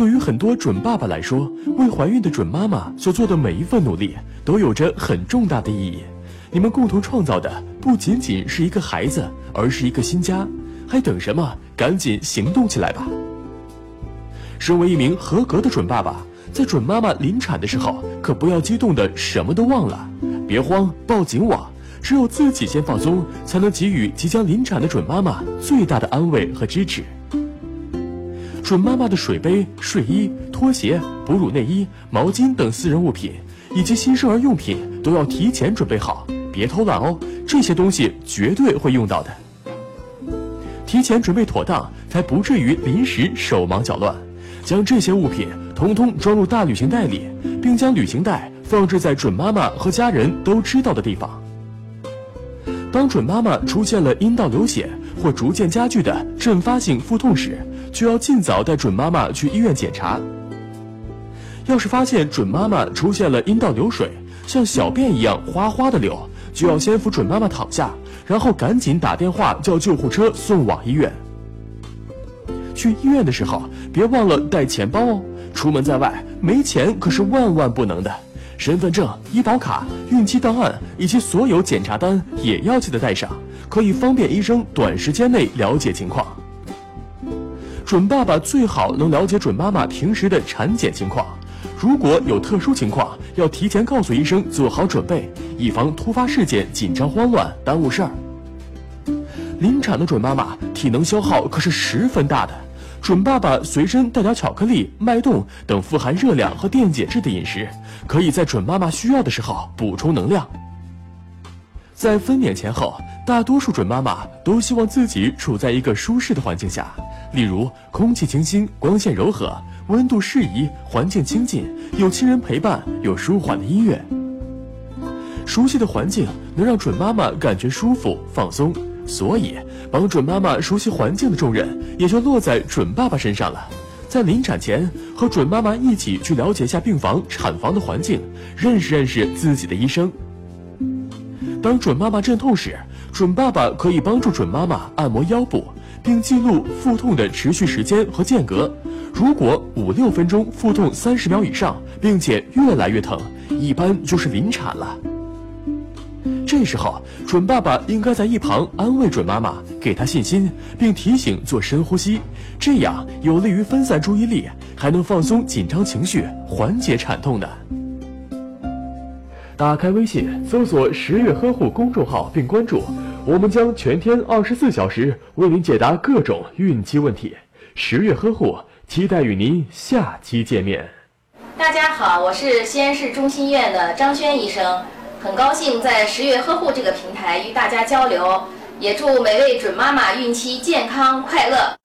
对于很多准爸爸来说，为怀孕的准妈妈所做的每一份努力，都有着很重大的意义。你们共同创造的不仅仅是一个孩子，而是一个新家。还等什么？赶紧行动起来吧！身为一名合格的准爸爸，在准妈妈临产的时候，可不要激动的什么都忘了。别慌，抱紧我。只有自己先放松，才能给予即将临产的准妈妈最大的安慰和支持。准妈妈的水杯、睡衣、拖鞋、哺乳内衣、毛巾等私人物品，以及新生儿用品都要提前准备好，别偷懒哦。这些东西绝对会用到的，提前准备妥当，才不至于临时手忙脚乱。将这些物品统统装入大旅行袋里，并将旅行袋放置在准妈妈和家人都知道的地方。当准妈妈出现了阴道流血或逐渐加剧的阵发性腹痛时，就要尽早带准妈妈去医院检查。要是发现准妈妈出现了阴道流水，像小便一样哗哗的流，就要先扶准妈妈躺下，然后赶紧打电话叫救护车送往医院。去医院的时候，别忘了带钱包哦。出门在外，没钱可是万万不能的。身份证、医保卡、孕期档案以及所有检查单也要记得带上，可以方便医生短时间内了解情况。准爸爸最好能了解准妈妈平时的产检情况，如果有特殊情况，要提前告诉医生，做好准备，以防突发事件紧张慌乱耽误事儿。临产的准妈妈体能消耗可是十分大的，准爸爸随身带点巧克力、脉动等富含热量和电解质的饮食，可以在准妈妈需要的时候补充能量。在分娩前后，大多数准妈妈都希望自己处在一个舒适的环境下，例如空气清新、光线柔和、温度适宜、环境清静、有亲人陪伴、有舒缓的音乐。熟悉的环境能让准妈妈感觉舒服、放松，所以帮准妈妈熟悉环境的重任也就落在准爸爸身上了。在临产前，和准妈妈一起去了解一下病房、产房的环境，认识认识自己的医生。当准妈妈阵痛时，准爸爸可以帮助准妈妈按摩腰部，并记录腹痛的持续时间和间隔。如果五六分钟腹痛三十秒以上，并且越来越疼，一般就是临产了。这时候，准爸爸应该在一旁安慰准妈妈，给她信心，并提醒做深呼吸，这样有利于分散注意力，还能放松紧张情绪，缓解产痛的。打开微信，搜索“十月呵护”公众号并关注，我们将全天二十四小时为您解答各种孕期问题。十月呵护，期待与您下期见面。大家好，我是西安市中心医院的张轩医生，很高兴在十月呵护这个平台与大家交流，也祝每位准妈妈孕期健康快乐。